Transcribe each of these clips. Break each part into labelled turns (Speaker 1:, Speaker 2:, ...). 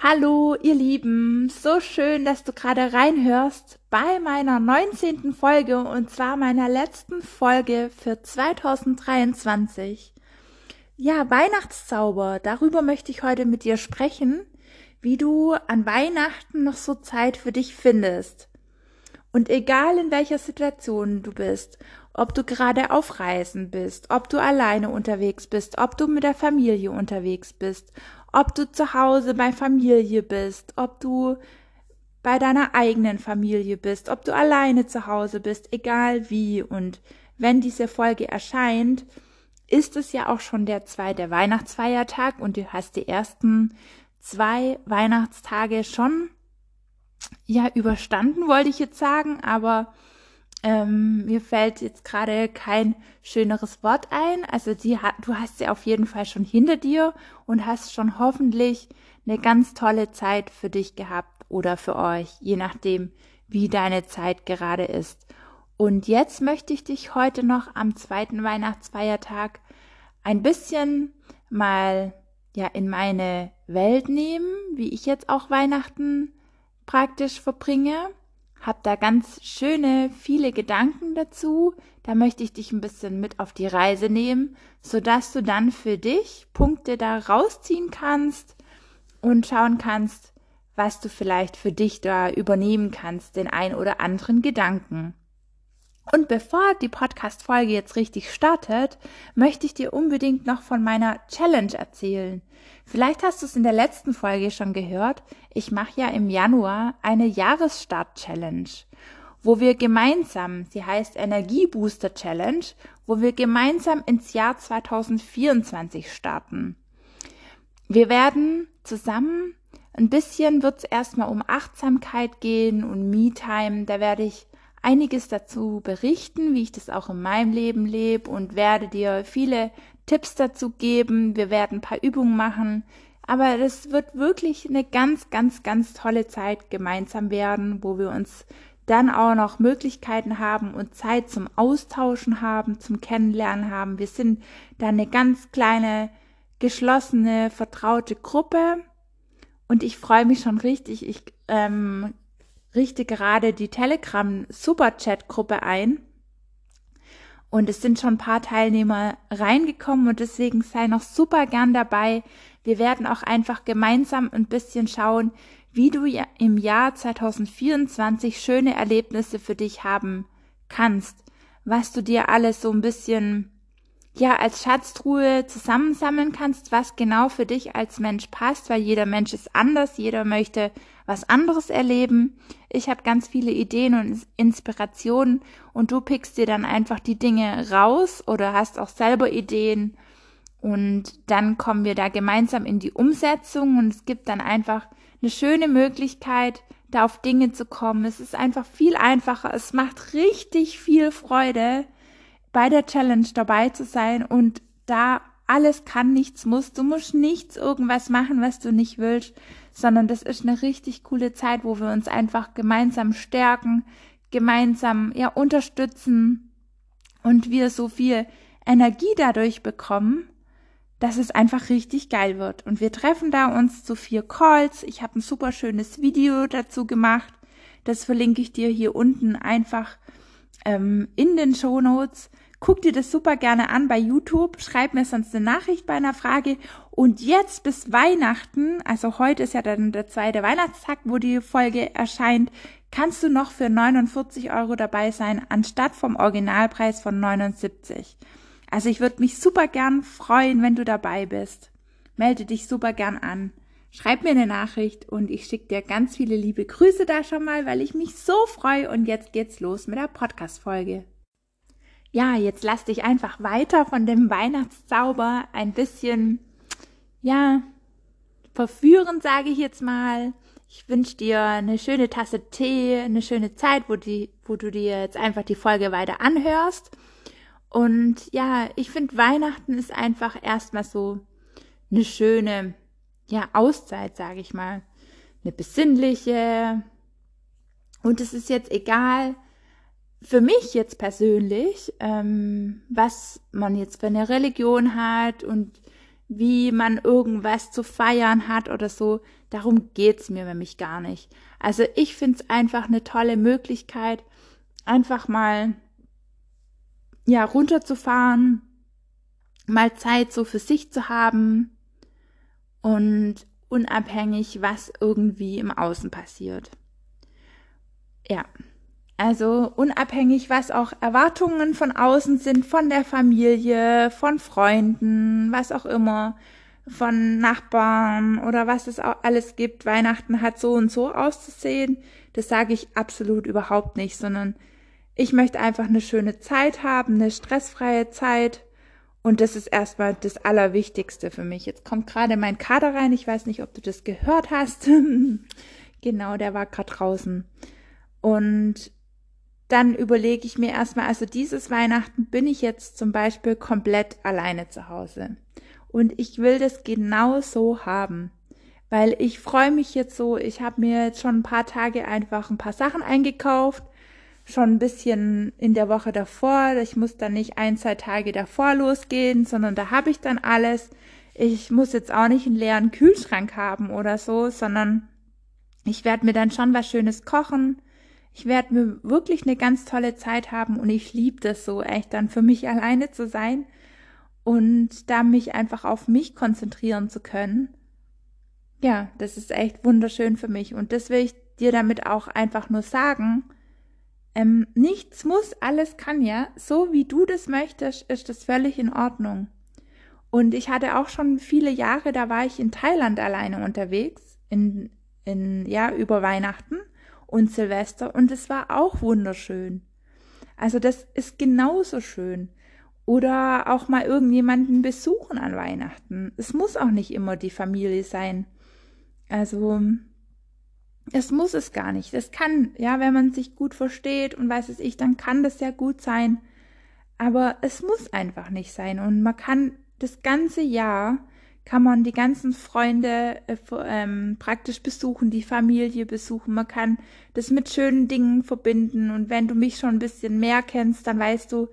Speaker 1: Hallo, ihr Lieben, so schön, dass du gerade reinhörst bei meiner 19. Folge und zwar meiner letzten Folge für 2023. Ja, Weihnachtszauber, darüber möchte ich heute mit dir sprechen, wie du an Weihnachten noch so Zeit für dich findest. Und egal in welcher Situation du bist, ob du gerade auf Reisen bist, ob du alleine unterwegs bist, ob du mit der Familie unterwegs bist, ob du zu Hause bei Familie bist, ob du bei deiner eigenen Familie bist, ob du alleine zu Hause bist, egal wie. Und wenn diese Folge erscheint, ist es ja auch schon der zweite Weihnachtsfeiertag und du hast die ersten zwei Weihnachtstage schon ja überstanden, wollte ich jetzt sagen, aber ähm, mir fällt jetzt gerade kein schöneres Wort ein. Also die, du hast sie auf jeden Fall schon hinter dir und hast schon hoffentlich eine ganz tolle Zeit für dich gehabt oder für euch, je nachdem, wie deine Zeit gerade ist. Und jetzt möchte ich dich heute noch am zweiten Weihnachtsfeiertag ein bisschen mal ja in meine Welt nehmen, wie ich jetzt auch Weihnachten praktisch verbringe hab da ganz schöne, viele Gedanken dazu. Da möchte ich dich ein bisschen mit auf die Reise nehmen, sodass du dann für dich Punkte da rausziehen kannst und schauen kannst, was du vielleicht für dich da übernehmen kannst, den ein oder anderen Gedanken. Und bevor die Podcast-Folge jetzt richtig startet, möchte ich dir unbedingt noch von meiner Challenge erzählen. Vielleicht hast du es in der letzten Folge schon gehört. Ich mache ja im Januar eine Jahresstart-Challenge, wo wir gemeinsam, sie heißt Energiebooster Challenge, wo wir gemeinsam ins Jahr 2024 starten. Wir werden zusammen ein bisschen wird es erstmal um Achtsamkeit gehen und Me-Time. Da werde ich einiges dazu berichten, wie ich das auch in meinem Leben lebe und werde dir viele Tipps dazu geben. Wir werden ein paar Übungen machen. Aber das wird wirklich eine ganz, ganz, ganz tolle Zeit gemeinsam werden, wo wir uns dann auch noch Möglichkeiten haben und Zeit zum Austauschen haben, zum Kennenlernen haben. Wir sind da eine ganz kleine, geschlossene, vertraute Gruppe. Und ich freue mich schon richtig. Ich ähm, richte gerade die Telegram Superchat Gruppe ein. Und es sind schon ein paar Teilnehmer reingekommen und deswegen sei noch super gern dabei. Wir werden auch einfach gemeinsam ein bisschen schauen, wie du im Jahr 2024 schöne Erlebnisse für dich haben kannst, was du dir alles so ein bisschen ja als Schatztruhe zusammensammeln kannst, was genau für dich als Mensch passt, weil jeder Mensch ist anders, jeder möchte was anderes erleben. Ich habe ganz viele Ideen und Inspirationen und du pickst dir dann einfach die Dinge raus oder hast auch selber Ideen und dann kommen wir da gemeinsam in die Umsetzung und es gibt dann einfach eine schöne Möglichkeit, da auf Dinge zu kommen. Es ist einfach viel einfacher. Es macht richtig viel Freude bei der Challenge dabei zu sein und da alles kann, nichts muss. Du musst nichts irgendwas machen, was du nicht willst, sondern das ist eine richtig coole Zeit, wo wir uns einfach gemeinsam stärken, gemeinsam ja unterstützen und wir so viel Energie dadurch bekommen, dass es einfach richtig geil wird. Und wir treffen da uns zu vier Calls. Ich habe ein super schönes Video dazu gemacht. Das verlinke ich dir hier unten einfach ähm, in den Show Notes. Guck dir das super gerne an bei YouTube. Schreib mir sonst eine Nachricht bei einer Frage. Und jetzt bis Weihnachten, also heute ist ja dann der zweite Weihnachtstag, wo die Folge erscheint, kannst du noch für 49 Euro dabei sein, anstatt vom Originalpreis von 79. Also ich würde mich super gern freuen, wenn du dabei bist. Melde dich super gern an. Schreib mir eine Nachricht und ich schicke dir ganz viele liebe Grüße da schon mal, weil ich mich so freue. Und jetzt geht's los mit der Podcast-Folge. Ja, jetzt lass dich einfach weiter von dem Weihnachtszauber ein bisschen, ja, verführen, sage ich jetzt mal. Ich wünsche dir eine schöne Tasse Tee, eine schöne Zeit, wo, die, wo du dir jetzt einfach die Folge weiter anhörst. Und ja, ich finde, Weihnachten ist einfach erstmal so eine schöne, ja, Auszeit, sage ich mal. Eine besinnliche. Und es ist jetzt egal, für mich jetzt persönlich, ähm, was man jetzt für eine Religion hat und wie man irgendwas zu feiern hat oder so. Darum geht's mir nämlich gar nicht. Also ich find's einfach eine tolle Möglichkeit, einfach mal ja runterzufahren, mal Zeit so für sich zu haben und unabhängig, was irgendwie im Außen passiert. Ja, also unabhängig, was auch Erwartungen von außen sind, von der Familie, von Freunden, was auch immer, von Nachbarn oder was es auch alles gibt. Weihnachten hat so und so auszusehen. Das sage ich absolut überhaupt nicht, sondern ich möchte einfach eine schöne Zeit haben, eine stressfreie Zeit. Und das ist erstmal das Allerwichtigste für mich. Jetzt kommt gerade mein Kader rein. Ich weiß nicht, ob du das gehört hast. genau, der war gerade draußen. Und dann überlege ich mir erstmal, also dieses Weihnachten bin ich jetzt zum Beispiel komplett alleine zu Hause. Und ich will das genau so haben. Weil ich freue mich jetzt so, ich habe mir jetzt schon ein paar Tage einfach ein paar Sachen eingekauft, schon ein bisschen in der Woche davor. Ich muss dann nicht ein, zwei Tage davor losgehen, sondern da habe ich dann alles. Ich muss jetzt auch nicht einen leeren Kühlschrank haben oder so, sondern ich werde mir dann schon was Schönes kochen ich werde mir wirklich eine ganz tolle Zeit haben und ich liebe das so echt dann für mich alleine zu sein und da mich einfach auf mich konzentrieren zu können. Ja, das ist echt wunderschön für mich und das will ich dir damit auch einfach nur sagen. Ähm, nichts muss, alles kann ja. So wie du das möchtest, ist das völlig in Ordnung. Und ich hatte auch schon viele Jahre, da war ich in Thailand alleine unterwegs, in, in, ja, über Weihnachten und Silvester und es war auch wunderschön. Also das ist genauso schön. Oder auch mal irgendjemanden besuchen an Weihnachten. Es muss auch nicht immer die Familie sein. Also es muss es gar nicht. Es kann, ja, wenn man sich gut versteht und weiß es ich, dann kann das ja gut sein. Aber es muss einfach nicht sein. Und man kann das ganze Jahr kann man die ganzen Freunde äh, ähm, praktisch besuchen, die Familie besuchen. Man kann das mit schönen Dingen verbinden. Und wenn du mich schon ein bisschen mehr kennst, dann weißt du,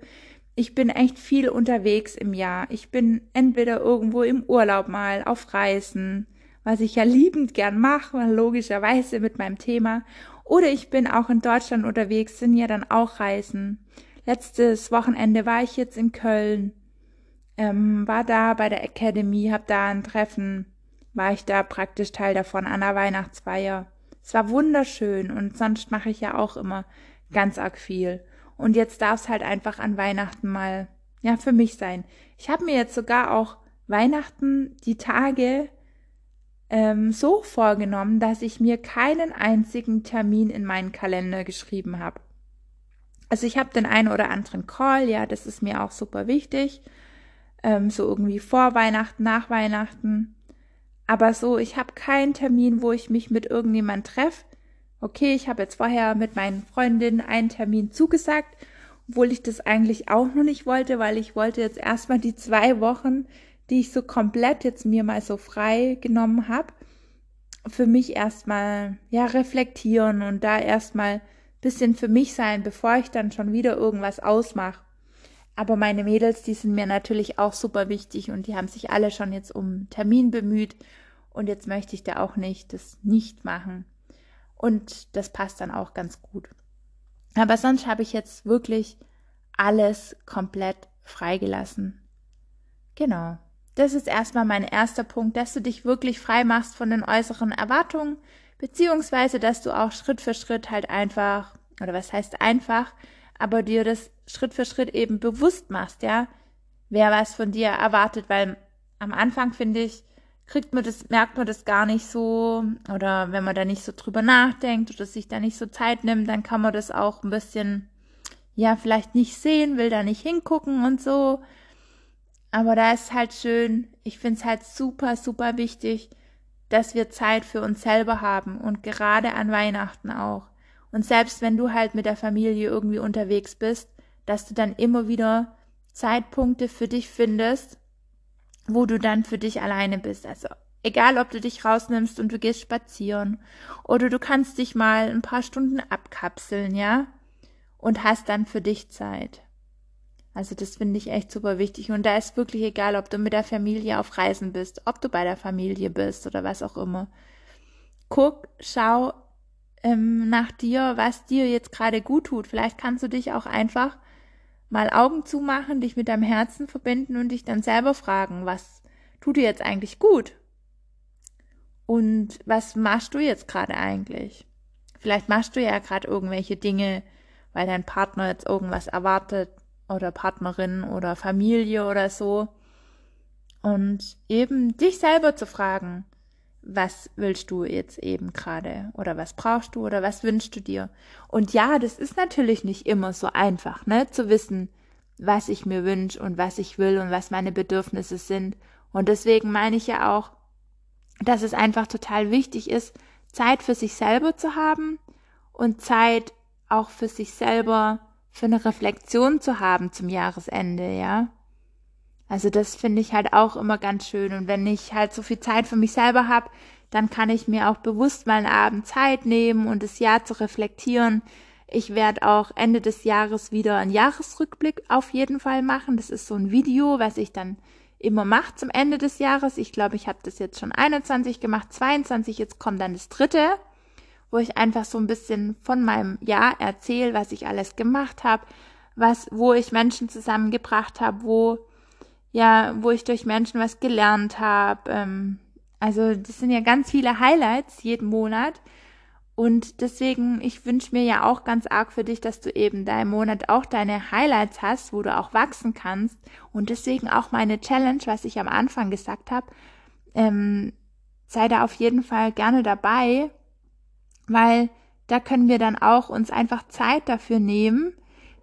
Speaker 1: ich bin echt viel unterwegs im Jahr. Ich bin entweder irgendwo im Urlaub mal, auf Reisen, was ich ja liebend gern mache, logischerweise mit meinem Thema. Oder ich bin auch in Deutschland unterwegs, sind ja dann auch Reisen. Letztes Wochenende war ich jetzt in Köln ähm, war da bei der Academy, hab da ein Treffen, war ich da praktisch Teil davon an der Weihnachtsfeier. Es war wunderschön und sonst mache ich ja auch immer ganz arg viel. Und jetzt darf es halt einfach an Weihnachten mal, ja, für mich sein. Ich habe mir jetzt sogar auch Weihnachten die Tage ähm, so vorgenommen, dass ich mir keinen einzigen Termin in meinen Kalender geschrieben habe. Also ich habe den einen oder anderen Call, ja, das ist mir auch super wichtig ähm, so irgendwie vor Weihnachten, nach Weihnachten. Aber so, ich habe keinen Termin, wo ich mich mit irgendjemand treffe. Okay, ich habe jetzt vorher mit meinen Freundinnen einen Termin zugesagt, obwohl ich das eigentlich auch noch nicht wollte, weil ich wollte jetzt erstmal die zwei Wochen, die ich so komplett jetzt mir mal so frei genommen habe, für mich erstmal ja reflektieren und da erstmal bisschen für mich sein, bevor ich dann schon wieder irgendwas ausmache. Aber meine Mädels, die sind mir natürlich auch super wichtig und die haben sich alle schon jetzt um Termin bemüht. Und jetzt möchte ich da auch nicht das nicht machen. Und das passt dann auch ganz gut. Aber sonst habe ich jetzt wirklich alles komplett freigelassen. Genau. Das ist erstmal mein erster Punkt, dass du dich wirklich frei machst von den äußeren Erwartungen, beziehungsweise dass du auch Schritt für Schritt halt einfach, oder was heißt einfach, aber dir das Schritt für Schritt eben bewusst machst, ja, wer was von dir erwartet, weil am Anfang finde ich, kriegt man das, merkt man das gar nicht so, oder wenn man da nicht so drüber nachdenkt oder sich da nicht so Zeit nimmt, dann kann man das auch ein bisschen, ja, vielleicht nicht sehen, will da nicht hingucken und so. Aber da ist halt schön, ich finde es halt super, super wichtig, dass wir Zeit für uns selber haben und gerade an Weihnachten auch. Und selbst wenn du halt mit der Familie irgendwie unterwegs bist, dass du dann immer wieder Zeitpunkte für dich findest, wo du dann für dich alleine bist. Also egal, ob du dich rausnimmst und du gehst spazieren oder du kannst dich mal ein paar Stunden abkapseln, ja, und hast dann für dich Zeit. Also das finde ich echt super wichtig. Und da ist wirklich egal, ob du mit der Familie auf Reisen bist, ob du bei der Familie bist oder was auch immer. Guck, schau ähm, nach dir, was dir jetzt gerade gut tut. Vielleicht kannst du dich auch einfach mal Augen zumachen, dich mit deinem Herzen verbinden und dich dann selber fragen, was tut dir jetzt eigentlich gut? Und was machst du jetzt gerade eigentlich? Vielleicht machst du ja gerade irgendwelche Dinge, weil dein Partner jetzt irgendwas erwartet oder Partnerin oder Familie oder so. Und eben dich selber zu fragen, was willst du jetzt eben gerade oder was brauchst du oder was wünschst du dir? Und ja, das ist natürlich nicht immer so einfach, ne, zu wissen, was ich mir wünsche und was ich will und was meine Bedürfnisse sind. Und deswegen meine ich ja auch, dass es einfach total wichtig ist, Zeit für sich selber zu haben und Zeit auch für sich selber für eine Reflexion zu haben zum Jahresende, ja. Also das finde ich halt auch immer ganz schön. Und wenn ich halt so viel Zeit für mich selber habe, dann kann ich mir auch bewusst mal einen Abend Zeit nehmen und das Jahr zu reflektieren. Ich werde auch Ende des Jahres wieder einen Jahresrückblick auf jeden Fall machen. Das ist so ein Video, was ich dann immer mache zum Ende des Jahres. Ich glaube, ich habe das jetzt schon 21 gemacht, 22, jetzt kommt dann das dritte wo ich einfach so ein bisschen von meinem Jahr erzähle, was ich alles gemacht habe, was, wo ich Menschen zusammengebracht habe, wo, ja, wo ich durch Menschen was gelernt habe. Ähm, also das sind ja ganz viele Highlights jeden Monat. Und deswegen, ich wünsche mir ja auch ganz arg für dich, dass du eben im Monat auch deine Highlights hast, wo du auch wachsen kannst. Und deswegen auch meine Challenge, was ich am Anfang gesagt habe, ähm, sei da auf jeden Fall gerne dabei weil da können wir dann auch uns einfach Zeit dafür nehmen,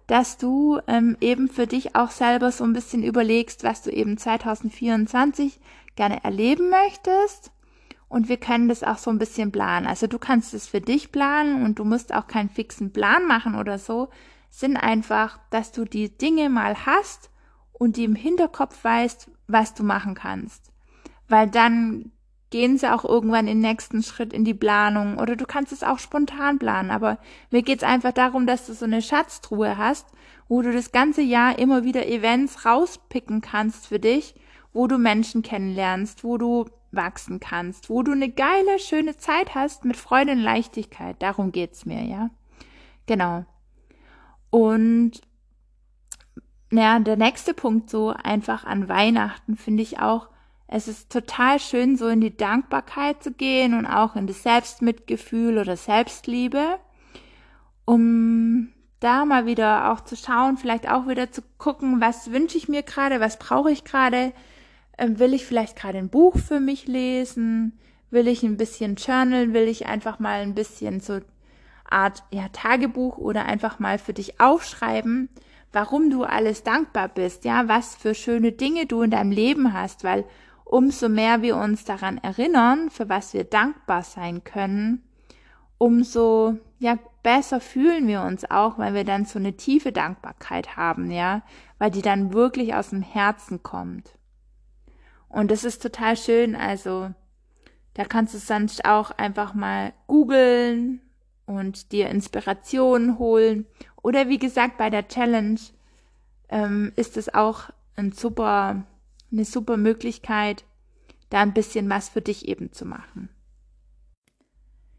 Speaker 1: dass du ähm, eben für dich auch selber so ein bisschen überlegst, was du eben 2024 gerne erleben möchtest. Und wir können das auch so ein bisschen planen. Also du kannst es für dich planen und du musst auch keinen fixen Plan machen oder so. Sind einfach, dass du die Dinge mal hast und die im Hinterkopf weißt, was du machen kannst. Weil dann gehen sie auch irgendwann den nächsten Schritt in die Planung oder du kannst es auch spontan planen. Aber mir geht's einfach darum, dass du so eine Schatztruhe hast, wo du das ganze Jahr immer wieder Events rauspicken kannst für dich, wo du Menschen kennenlernst, wo du wachsen kannst, wo du eine geile, schöne Zeit hast mit Freude und Leichtigkeit. Darum geht's mir, ja. Genau. Und naja, der nächste Punkt so einfach an Weihnachten finde ich auch, es ist total schön, so in die Dankbarkeit zu gehen und auch in das Selbstmitgefühl oder Selbstliebe, um da mal wieder auch zu schauen, vielleicht auch wieder zu gucken, was wünsche ich mir gerade, was brauche ich gerade, ähm, will ich vielleicht gerade ein Buch für mich lesen, will ich ein bisschen journalen, will ich einfach mal ein bisschen so Art ja Tagebuch oder einfach mal für dich aufschreiben, warum du alles dankbar bist, ja, was für schöne Dinge du in deinem Leben hast, weil umso mehr wir uns daran erinnern, für was wir dankbar sein können, umso ja besser fühlen wir uns auch, weil wir dann so eine tiefe Dankbarkeit haben, ja, weil die dann wirklich aus dem Herzen kommt. Und das ist total schön, also da kannst du sonst auch einfach mal googeln und dir Inspirationen holen. Oder wie gesagt, bei der Challenge ähm, ist es auch ein super eine super Möglichkeit, da ein bisschen was für dich eben zu machen.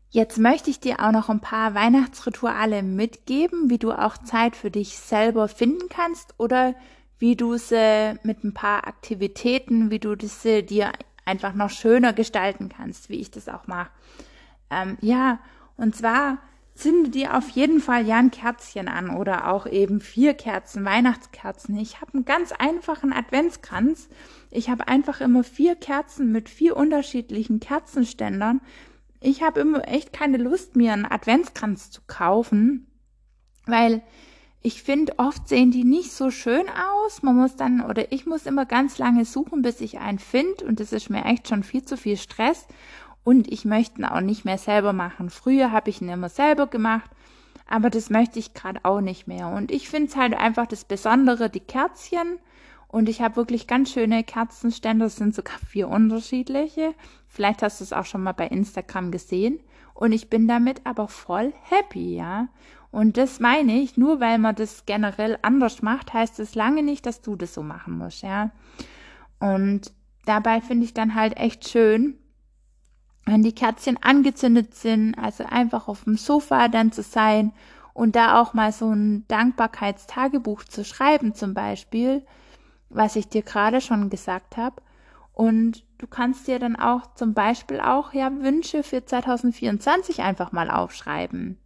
Speaker 1: Jetzt möchte ich dir auch noch ein paar Weihnachtsrituale mitgeben, wie du auch Zeit für dich selber finden kannst oder wie du sie mit ein paar Aktivitäten, wie du diese dir einfach noch schöner gestalten kannst, wie ich das auch mache. Ähm, ja, und zwar zünde dir auf jeden Fall ja ein Kerzchen an oder auch eben vier Kerzen, Weihnachtskerzen. Ich habe einen ganz einfachen Adventskranz. Ich habe einfach immer vier Kerzen mit vier unterschiedlichen Kerzenständern. Ich habe immer echt keine Lust, mir einen Adventskranz zu kaufen, weil ich finde, oft sehen die nicht so schön aus. Man muss dann, oder ich muss immer ganz lange suchen, bis ich einen finde. Und das ist mir echt schon viel zu viel Stress und ich möchte ihn auch nicht mehr selber machen. Früher habe ich ihn immer selber gemacht, aber das möchte ich gerade auch nicht mehr. Und ich finde es halt einfach das Besondere, die Kerzchen. Und ich habe wirklich ganz schöne Kerzenständer, es sind sogar vier unterschiedliche. Vielleicht hast du es auch schon mal bei Instagram gesehen. Und ich bin damit aber voll happy, ja. Und das meine ich, nur weil man das generell anders macht, heißt es lange nicht, dass du das so machen musst, ja. Und dabei finde ich dann halt echt schön, wenn die Kerzchen angezündet sind, also einfach auf dem Sofa dann zu sein und da auch mal so ein Dankbarkeitstagebuch zu schreiben zum Beispiel, was ich dir gerade schon gesagt habe. Und du kannst dir dann auch zum Beispiel auch ja Wünsche für 2024 einfach mal aufschreiben.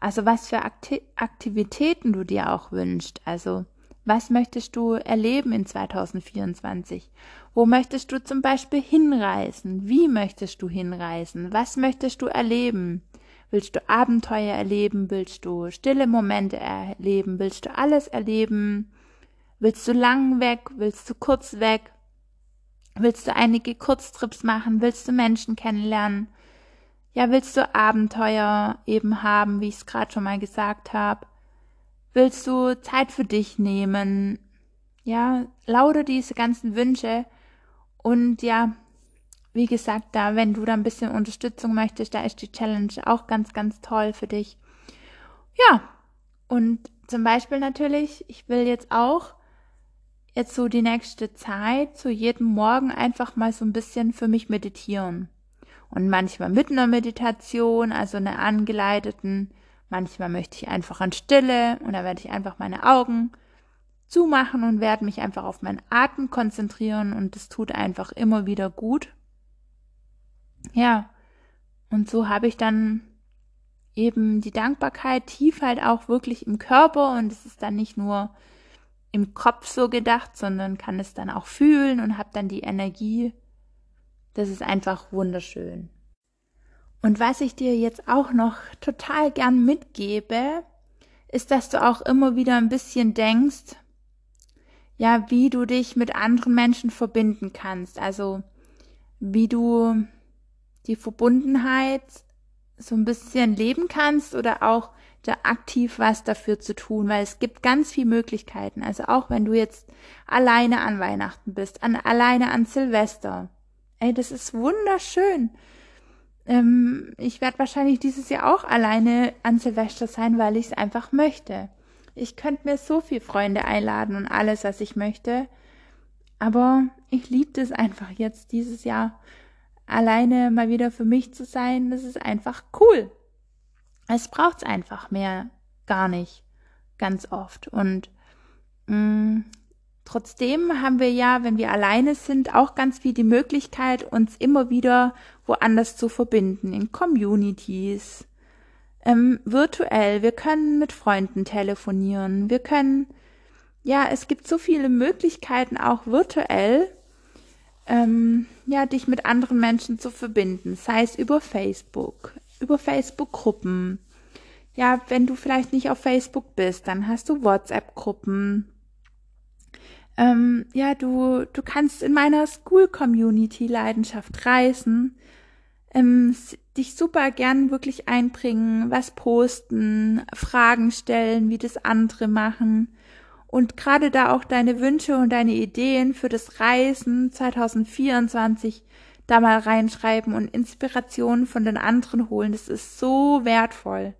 Speaker 1: Also was für Akti Aktivitäten du dir auch wünschst. Also was möchtest du erleben in 2024? Wo möchtest du zum Beispiel hinreisen? Wie möchtest du hinreisen? Was möchtest du erleben? Willst du Abenteuer erleben? Willst du stille Momente erleben? Willst du alles erleben? Willst du lang weg? Willst du kurz weg? Willst du einige Kurztrips machen? Willst du Menschen kennenlernen? Ja, willst du Abenteuer eben haben, wie ich es gerade schon mal gesagt habe? Willst du Zeit für dich nehmen? Ja, lauter diese ganzen Wünsche und ja, wie gesagt, da, wenn du da ein bisschen Unterstützung möchtest, da ist die Challenge auch ganz, ganz toll für dich. Ja, und zum Beispiel natürlich, ich will jetzt auch jetzt so die nächste Zeit, so jeden Morgen einfach mal so ein bisschen für mich meditieren und manchmal mit einer Meditation, also einer angeleiteten. Manchmal möchte ich einfach an Stille und da werde ich einfach meine Augen zumachen und werde mich einfach auf meinen Atem konzentrieren und das tut einfach immer wieder gut. Ja, und so habe ich dann eben die Dankbarkeit tief halt auch wirklich im Körper und es ist dann nicht nur im Kopf so gedacht, sondern kann es dann auch fühlen und habe dann die Energie das ist einfach wunderschön. Und was ich dir jetzt auch noch total gern mitgebe, ist, dass du auch immer wieder ein bisschen denkst, ja, wie du dich mit anderen Menschen verbinden kannst. Also, wie du die Verbundenheit so ein bisschen leben kannst oder auch da aktiv was dafür zu tun, weil es gibt ganz viele Möglichkeiten. Also auch wenn du jetzt alleine an Weihnachten bist, an, alleine an Silvester, Ey, das ist wunderschön. Ähm, ich werde wahrscheinlich dieses Jahr auch alleine an Silvester sein, weil ich es einfach möchte. Ich könnte mir so viele Freunde einladen und alles, was ich möchte. Aber ich liebe es einfach jetzt dieses Jahr alleine mal wieder für mich zu sein. Das ist einfach cool. Es braucht es einfach mehr gar nicht ganz oft. Und mh, mm, Trotzdem haben wir ja, wenn wir alleine sind, auch ganz viel die Möglichkeit, uns immer wieder woanders zu verbinden, in Communities, ähm, virtuell. Wir können mit Freunden telefonieren. Wir können, ja, es gibt so viele Möglichkeiten auch virtuell, ähm, ja, dich mit anderen Menschen zu verbinden, sei es über Facebook, über Facebook-Gruppen. Ja, wenn du vielleicht nicht auf Facebook bist, dann hast du WhatsApp-Gruppen ähm, ja, du, du kannst in meiner School-Community Leidenschaft reisen, ähm, dich super gern wirklich einbringen, was posten, Fragen stellen, wie das andere machen und gerade da auch deine Wünsche und deine Ideen für das Reisen 2024 da mal reinschreiben und Inspirationen von den anderen holen. Das ist so wertvoll.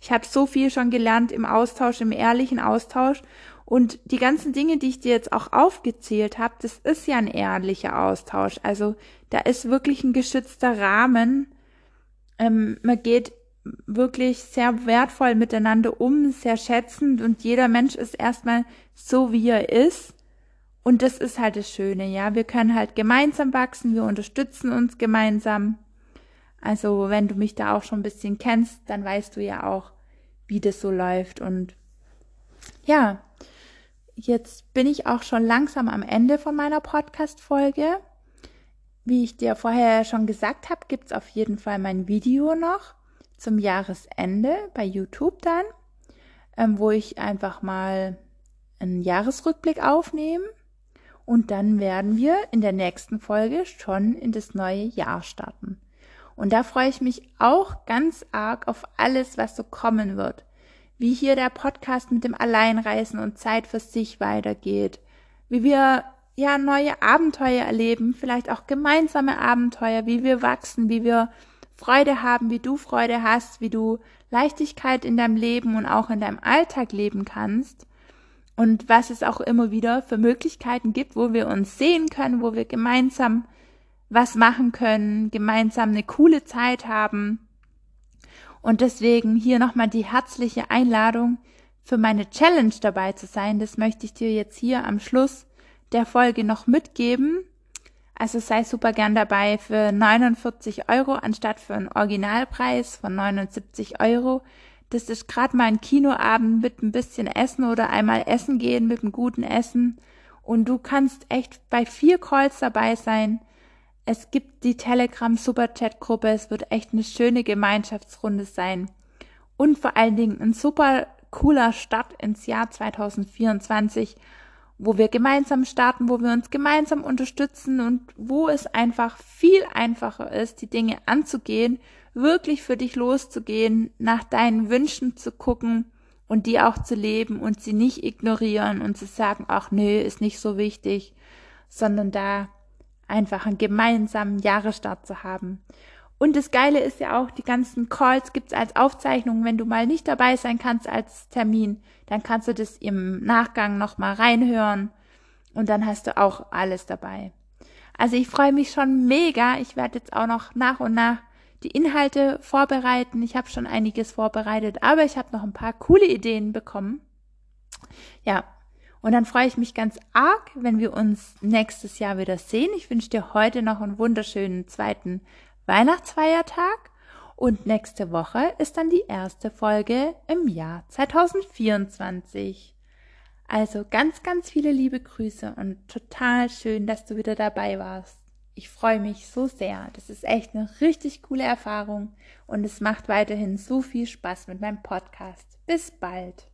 Speaker 1: Ich habe so viel schon gelernt im Austausch, im ehrlichen Austausch und die ganzen Dinge, die ich dir jetzt auch aufgezählt habe, das ist ja ein ehrlicher Austausch. Also da ist wirklich ein geschützter Rahmen. Ähm, man geht wirklich sehr wertvoll miteinander um, sehr schätzend und jeder Mensch ist erstmal so, wie er ist. Und das ist halt das Schöne, ja. Wir können halt gemeinsam wachsen, wir unterstützen uns gemeinsam. Also wenn du mich da auch schon ein bisschen kennst, dann weißt du ja auch, wie das so läuft. Und ja, Jetzt bin ich auch schon langsam am Ende von meiner Podcast-Folge. Wie ich dir vorher schon gesagt habe, gibt es auf jeden Fall mein Video noch zum Jahresende bei YouTube dann, ähm, wo ich einfach mal einen Jahresrückblick aufnehme. Und dann werden wir in der nächsten Folge schon in das neue Jahr starten. Und da freue ich mich auch ganz arg auf alles, was so kommen wird wie hier der Podcast mit dem Alleinreisen und Zeit für sich weitergeht, wie wir ja neue Abenteuer erleben, vielleicht auch gemeinsame Abenteuer, wie wir wachsen, wie wir Freude haben, wie du Freude hast, wie du Leichtigkeit in deinem Leben und auch in deinem Alltag leben kannst und was es auch immer wieder für Möglichkeiten gibt, wo wir uns sehen können, wo wir gemeinsam was machen können, gemeinsam eine coole Zeit haben. Und deswegen hier nochmal die herzliche Einladung, für meine Challenge dabei zu sein. Das möchte ich dir jetzt hier am Schluss der Folge noch mitgeben. Also sei super gern dabei für 49 Euro anstatt für einen Originalpreis von 79 Euro. Das ist gerade mal ein Kinoabend mit ein bisschen Essen oder einmal essen gehen mit einem guten Essen. Und du kannst echt bei vier Calls dabei sein. Es gibt die Telegram Superchat Gruppe. Es wird echt eine schöne Gemeinschaftsrunde sein. Und vor allen Dingen ein super cooler Start ins Jahr 2024 wo wir gemeinsam starten, wo wir uns gemeinsam unterstützen und wo es einfach viel einfacher ist, die Dinge anzugehen, wirklich für dich loszugehen, nach deinen Wünschen zu gucken und die auch zu leben und sie nicht ignorieren und zu sagen, ach nö, ist nicht so wichtig, sondern da einfach einen gemeinsamen Jahresstart zu haben. Und das Geile ist ja auch, die ganzen Calls gibt's als Aufzeichnung. Wenn du mal nicht dabei sein kannst als Termin, dann kannst du das im Nachgang nochmal reinhören und dann hast du auch alles dabei. Also ich freue mich schon mega. Ich werde jetzt auch noch nach und nach die Inhalte vorbereiten. Ich habe schon einiges vorbereitet, aber ich habe noch ein paar coole Ideen bekommen. Ja, und dann freue ich mich ganz arg, wenn wir uns nächstes Jahr wieder sehen. Ich wünsche dir heute noch einen wunderschönen zweiten Weihnachtsfeiertag und nächste Woche ist dann die erste Folge im Jahr 2024. Also ganz, ganz viele liebe Grüße und total schön, dass du wieder dabei warst. Ich freue mich so sehr. Das ist echt eine richtig coole Erfahrung und es macht weiterhin so viel Spaß mit meinem Podcast. Bis bald.